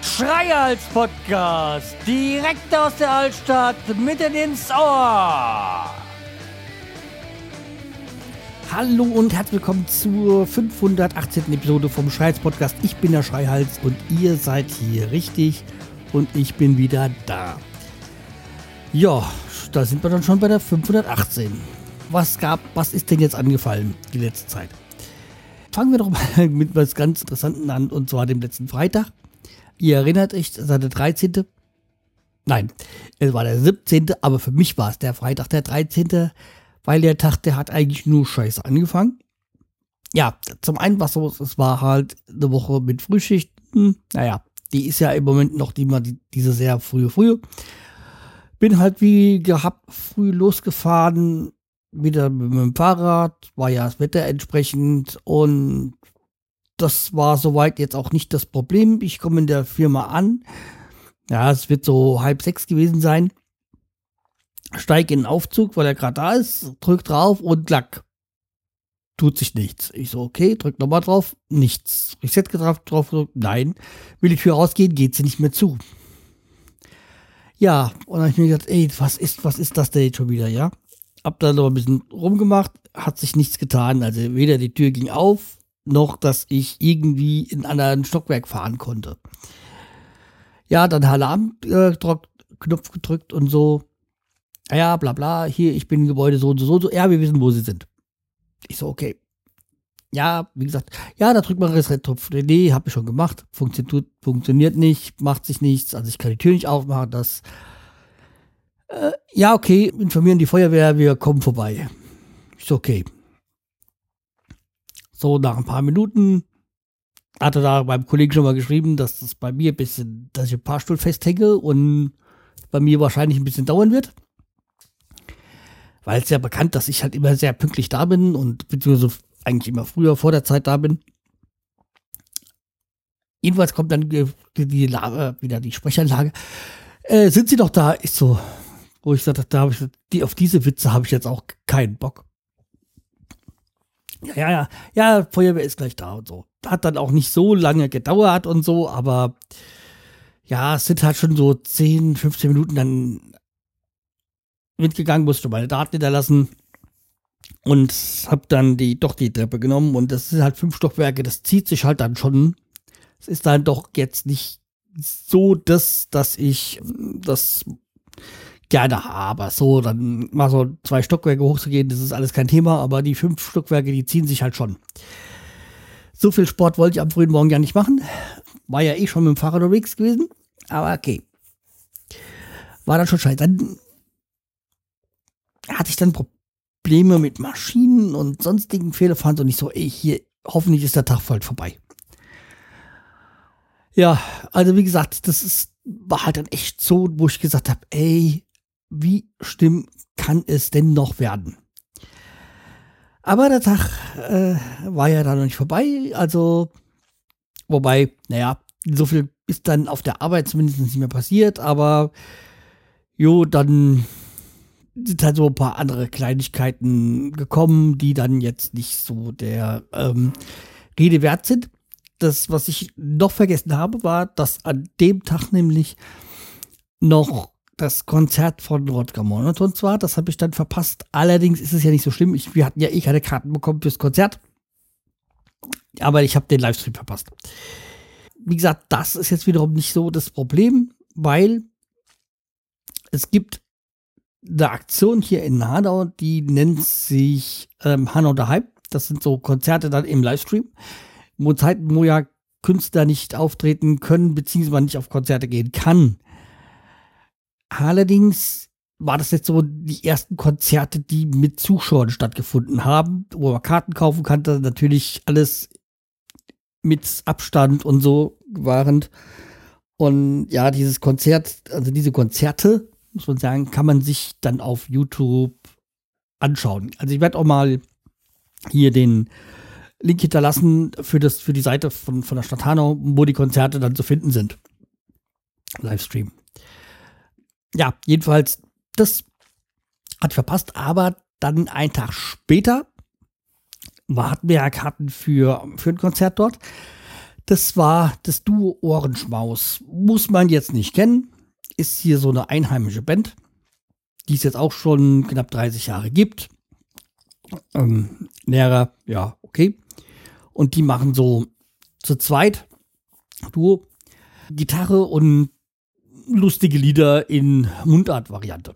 Schreihals Podcast, direkt aus der Altstadt, mitten ins Ohr. Hallo und herzlich willkommen zur 518. Episode vom Schreihals Podcast. Ich bin der Schreihals und ihr seid hier richtig und ich bin wieder da. Ja, da sind wir dann schon bei der 518. Was gab, was ist denn jetzt angefallen die letzte Zeit? Fangen wir doch mal mit was ganz Interessanten an und zwar dem letzten Freitag. Ihr erinnert euch, es war der 13. Nein, es war der 17. Aber für mich war es der Freitag der 13. Weil der Tag, der hat eigentlich nur scheiße angefangen. Ja, zum einen war so, es war halt eine Woche mit Frühschichten. Naja, die ist ja im Moment noch die, diese sehr frühe, frühe. Bin halt wie gehabt früh losgefahren, wieder mit dem Fahrrad, war ja das Wetter entsprechend und das war soweit jetzt auch nicht das Problem. Ich komme in der Firma an. Ja, es wird so halb sechs gewesen sein. Steig in den Aufzug, weil er gerade da ist, drück drauf und klack. Tut sich nichts. Ich so, okay, drück nochmal drauf, nichts. Reset drauf, drauf, nein. Will die Tür rausgehen, geht sie nicht mehr zu. Ja, und dann habe ich mir gedacht, ey, was ist, was ist das denn jetzt schon wieder, ja? Hab da noch ein bisschen rumgemacht, hat sich nichts getan. Also weder die Tür ging auf, noch, dass ich irgendwie in einen anderen Stockwerk fahren konnte. Ja, dann Alarmknopf äh, gedrückt und so. Ja, bla bla, hier, ich bin im Gebäude so und so, so. Ja, wir wissen, wo sie sind. Ich so, okay. Ja, wie gesagt, ja, da drückt man Reset-Knopf. Nee, hab ich schon gemacht. Funktioniert, funktioniert nicht, macht sich nichts. Also ich kann die Tür nicht aufmachen. Das. Äh, ja, okay, informieren die Feuerwehr, wir kommen vorbei. Ist okay. So, nach ein paar Minuten hatte da beim Kollegen schon mal geschrieben, dass das bei mir ein bisschen, dass ich ein paar Stunden festhänge und bei mir wahrscheinlich ein bisschen dauern wird. Weil es ja bekannt, dass ich halt immer sehr pünktlich da bin und beziehungsweise eigentlich immer früher vor der Zeit da bin. Jedenfalls kommt dann die, die wieder die Sprechanlage. Äh, sind Sie doch da? Ich so, wo ich sagte, da habe ich, die, auf diese Witze habe ich jetzt auch keinen Bock. Ja, ja, ja, ja, Feuerwehr ist gleich da und so. Hat dann auch nicht so lange gedauert und so, aber ja, es sind halt schon so 10, 15 Minuten dann mitgegangen, musste meine Daten hinterlassen und hab dann die, doch die Treppe genommen und das sind halt fünf Stockwerke, das zieht sich halt dann schon. Es ist dann doch jetzt nicht so das, dass ich das gerne habe. So, dann mal so zwei Stockwerke hochzugehen, das ist alles kein Thema, aber die fünf Stockwerke, die ziehen sich halt schon. So viel Sport wollte ich am frühen Morgen ja nicht machen. War ja eh schon mit dem Fahrrad unterwegs gewesen, aber okay. War dann schon scheiße. Dann hatte ich dann Probleme mit Maschinen und sonstigen Fehlerfahren und ich so, ey, hier, hoffentlich ist der Tag bald vorbei. Ja, also wie gesagt, das ist, war halt dann echt so, wo ich gesagt habe, ey, wie schlimm kann es denn noch werden? Aber der Tag äh, war ja dann noch nicht vorbei, also wobei, naja, so viel ist dann auf der Arbeit zumindest nicht mehr passiert, aber jo, dann sind halt so ein paar andere Kleinigkeiten gekommen, die dann jetzt nicht so der ähm, Rede wert sind. Das, was ich noch vergessen habe, war, dass an dem Tag nämlich noch das Konzert von Rodger Monoton zwar, das habe ich dann verpasst. Allerdings ist es ja nicht so schlimm. Ich, wir hatten ja eh keine Karten bekommen fürs Konzert. Aber ich habe den Livestream verpasst. Wie gesagt, das ist jetzt wiederum nicht so das Problem, weil es gibt eine Aktion hier in Hanau, die nennt sich ähm, Hanau der Hype. Das sind so Konzerte dann im Livestream, wo Zeiten, wo ja Künstler nicht auftreten können, beziehungsweise nicht auf Konzerte gehen kann. Allerdings war das jetzt so die ersten Konzerte, die mit Zuschauern stattgefunden haben, wo man Karten kaufen konnte, natürlich alles mit Abstand und so wahrend. Und ja, dieses Konzert, also diese Konzerte, muss man sagen, kann man sich dann auf YouTube anschauen. Also ich werde auch mal hier den Link hinterlassen für, das, für die Seite von, von der Stadt Hanau, wo die Konzerte dann zu finden sind. Livestream ja, jedenfalls, das hat verpasst, aber dann einen Tag später hatten wir ja Karten für, für ein Konzert dort. Das war das Duo Ohrenschmaus. Muss man jetzt nicht kennen. Ist hier so eine einheimische Band, die es jetzt auch schon knapp 30 Jahre gibt. Ähm, näherer, ja, okay. Und die machen so zu zweit Duo Gitarre und lustige Lieder in Mundart-Variante.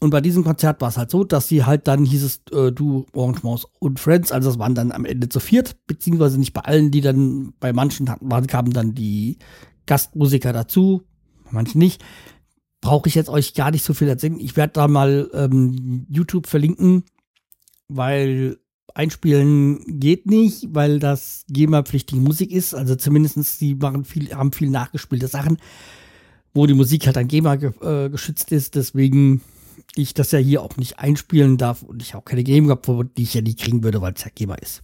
Und bei diesem Konzert war es halt so, dass sie halt dann hieß es äh, du Orange Mouse und Friends, also es waren dann am Ende zu viert, beziehungsweise nicht bei allen, die dann bei manchen waren, kamen dann die Gastmusiker dazu, bei manchen nicht. Brauche ich jetzt euch gar nicht so viel erzählen. Ich werde da mal ähm, YouTube verlinken, weil einspielen geht nicht, weil das GEMA-pflichtige Musik ist. Also zumindestens die machen viel, haben viel nachgespielte Sachen, wo die Musik halt an GEMA ge äh, geschützt ist. Deswegen ich das ja hier auch nicht einspielen darf und ich auch keine gehabt, die ich ja nie kriegen würde, weil es ja GEMA ist.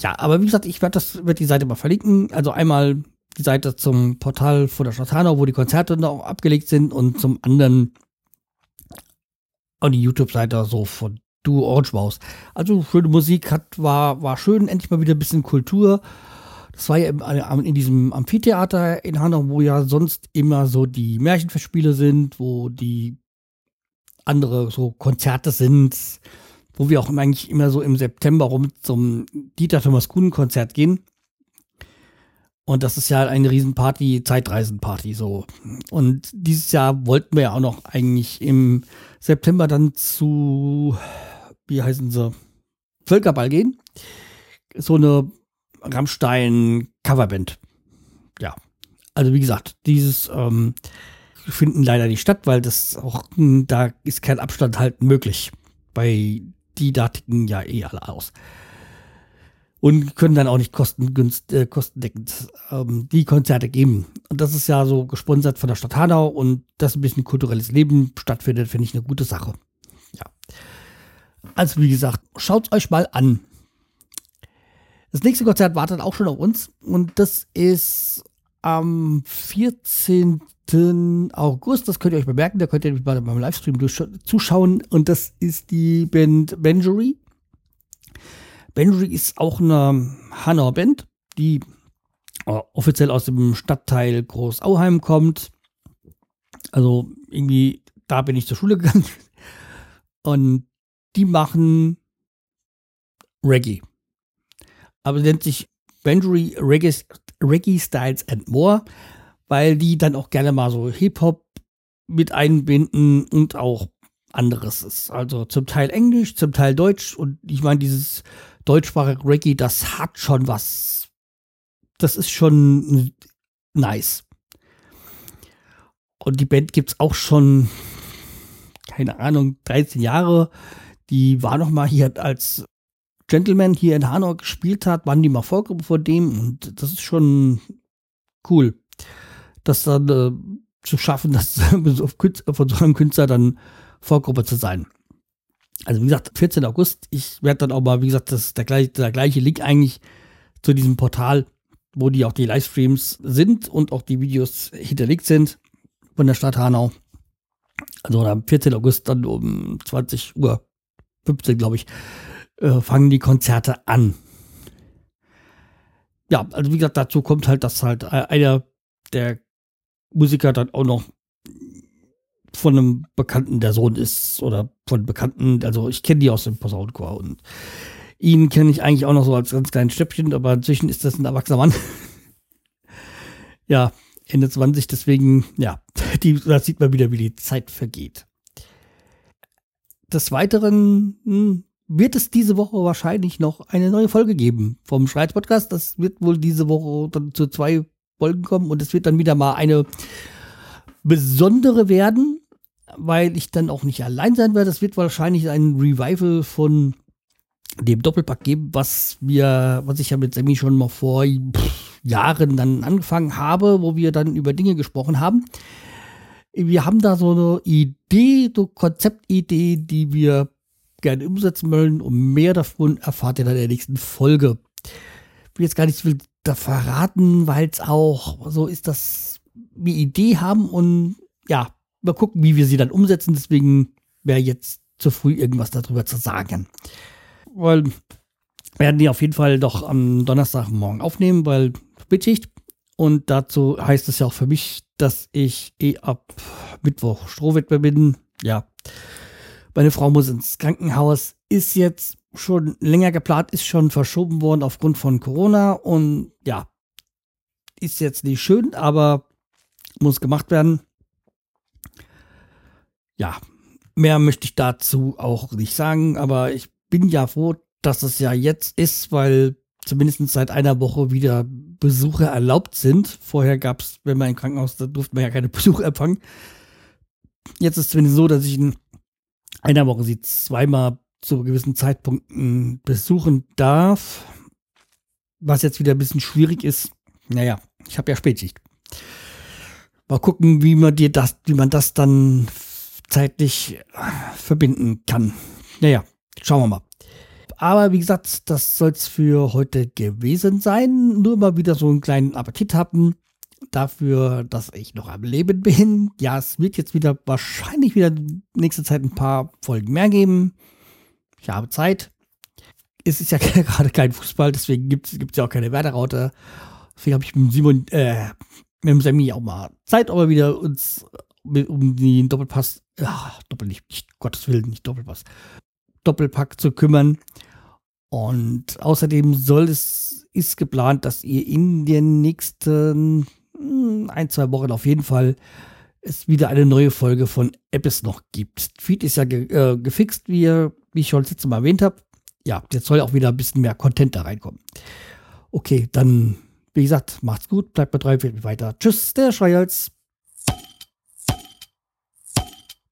Ja, aber wie gesagt, ich werde das werd die Seite mal verlinken. Also einmal die Seite zum Portal von der Stadt Hanau, wo die Konzerte noch abgelegt sind und zum anderen an die YouTube-Seite so von Du Orange Maus. Also schöne Musik hat, war, war schön, endlich mal wieder ein bisschen Kultur. Das war ja im, in diesem Amphitheater in Hanau, wo ja sonst immer so die Märchenfestspiele sind, wo die andere so Konzerte sind, wo wir auch eigentlich immer so im September rum zum Dieter Thomas Kuhn Konzert gehen. Und das ist ja eine Riesenparty, Zeitreisenparty so. Und dieses Jahr wollten wir ja auch noch eigentlich im September dann zu, wie heißen sie, Völkerball gehen. So eine Rammstein-Coverband. Ja. Also wie gesagt, dieses ähm, finden leider nicht statt, weil das auch, hm, da ist kein Abstand halt möglich. Bei die Datiken ja eh alle aus. Und können dann auch nicht kostengünst, äh, kostendeckend ähm, die Konzerte geben. Und das ist ja so gesponsert von der Stadt Hanau und dass ein bisschen kulturelles Leben stattfindet, finde ich eine gute Sache. Ja. Also wie gesagt, schaut euch mal an. Das nächste Konzert wartet auch schon auf uns und das ist am 14. August. Das könnt ihr euch bemerken, da könnt ihr bei meinem Livestream zuschauen und das ist die Band Benjury. Benjury ist auch eine Hanauer Band, die äh, offiziell aus dem Stadtteil Großauheim kommt. Also irgendwie, da bin ich zur Schule gegangen. Und die machen Reggae aber nennt sich Benjury Reggae, Reggae Styles and More, weil die dann auch gerne mal so Hip-Hop mit einbinden und auch anderes ist. Also zum Teil Englisch, zum Teil Deutsch und ich meine, dieses deutschsprachige Reggae, das hat schon was. Das ist schon nice. Und die Band gibt es auch schon, keine Ahnung, 13 Jahre. Die war noch mal hier als Gentleman hier in Hanau gespielt hat, waren die mal Vorgruppe vor dem und das ist schon cool, das dann äh, zu schaffen, das von so einem Künstler dann Vorgruppe zu sein. Also wie gesagt, 14. August, ich werde dann auch mal, wie gesagt, das ist der gleiche, der gleiche Link eigentlich zu diesem Portal, wo die auch die Livestreams sind und auch die Videos hinterlegt sind von der Stadt Hanau. Also am 14. August dann um 20 Uhr 15, glaube ich, äh, fangen die Konzerte an. Ja, also wie gesagt, dazu kommt halt, dass halt einer der Musiker dann auch noch von einem Bekannten der Sohn ist oder von Bekannten, also ich kenne die aus dem Posaunenchor und ihn kenne ich eigentlich auch noch so als ganz kleines Stöppchen, aber inzwischen ist das ein erwachsener Mann. ja, Ende 20, deswegen, ja, die, da sieht man wieder, wie die Zeit vergeht. Des Weiteren hm, wird es diese Woche wahrscheinlich noch eine neue Folge geben vom Schreiz Podcast. Das wird wohl diese Woche dann zu zwei Folgen kommen und es wird dann wieder mal eine besondere werden, weil ich dann auch nicht allein sein werde. Es wird wahrscheinlich ein Revival von dem Doppelpack geben, was wir, was ich ja mit Sammy schon mal vor Jahren dann angefangen habe, wo wir dann über Dinge gesprochen haben. Wir haben da so eine Idee, so Konzeptidee, die wir gerne umsetzen wollen. Und mehr davon erfahrt ihr dann in der nächsten Folge. Ich will jetzt gar nicht viel da verraten, weil es auch so ist, dass wir Idee haben und ja, mal gucken, wie wir sie dann umsetzen. Deswegen wäre jetzt zu früh, irgendwas darüber zu sagen. Weil werden die auf jeden Fall doch am Donnerstagmorgen aufnehmen, weil Spätschicht. Und dazu heißt es ja auch für mich, dass ich eh ab Mittwoch Strohwitwe bin. Ja, meine Frau muss ins Krankenhaus, ist jetzt schon länger geplant, ist schon verschoben worden aufgrund von Corona und ja, ist jetzt nicht schön, aber muss gemacht werden. Ja, mehr möchte ich dazu auch nicht sagen, aber ich bin ja froh, dass es ja jetzt ist, weil zumindest seit einer Woche wieder Besuche erlaubt sind. Vorher gab es, wenn man im Krankenhaus, da durfte man ja keine Besuche empfangen. Jetzt ist es zumindest so, dass ich in einer Woche sie zweimal zu gewissen Zeitpunkten besuchen darf. Was jetzt wieder ein bisschen schwierig ist. Naja, ich habe ja Spätschicht. Mal gucken, wie man dir das, wie man das dann zeitlich verbinden kann. Naja, schauen wir mal. Aber wie gesagt, das soll es für heute gewesen sein. Nur mal wieder so einen kleinen Appetit haben. Dafür, dass ich noch am Leben bin. Ja, es wird jetzt wieder wahrscheinlich wieder nächste Zeit ein paar Folgen mehr geben. Ich habe Zeit. Es ist ja gerade kein Fußball, deswegen gibt es ja auch keine Werderaute. Deswegen habe ich mit Simon, äh, mit dem Sammy auch mal Zeit, aber wieder uns um den Doppelpass, ach, Doppel nicht, nicht, Gottes Willen, nicht Doppelpass, Doppelpack zu kümmern. Und außerdem soll es, ist geplant, dass ihr in den nächsten hm, ein, zwei Wochen auf jeden Fall es wieder eine neue Folge von Apps noch gibt. Feed ist ja ge äh, gefixt, wie, wie ich schon letztes Mal erwähnt habe. Ja, jetzt soll auch wieder ein bisschen mehr Content da reinkommen. Okay, dann, wie gesagt, macht's gut, bleibt bei drei weiter. Tschüss, der Schreihals.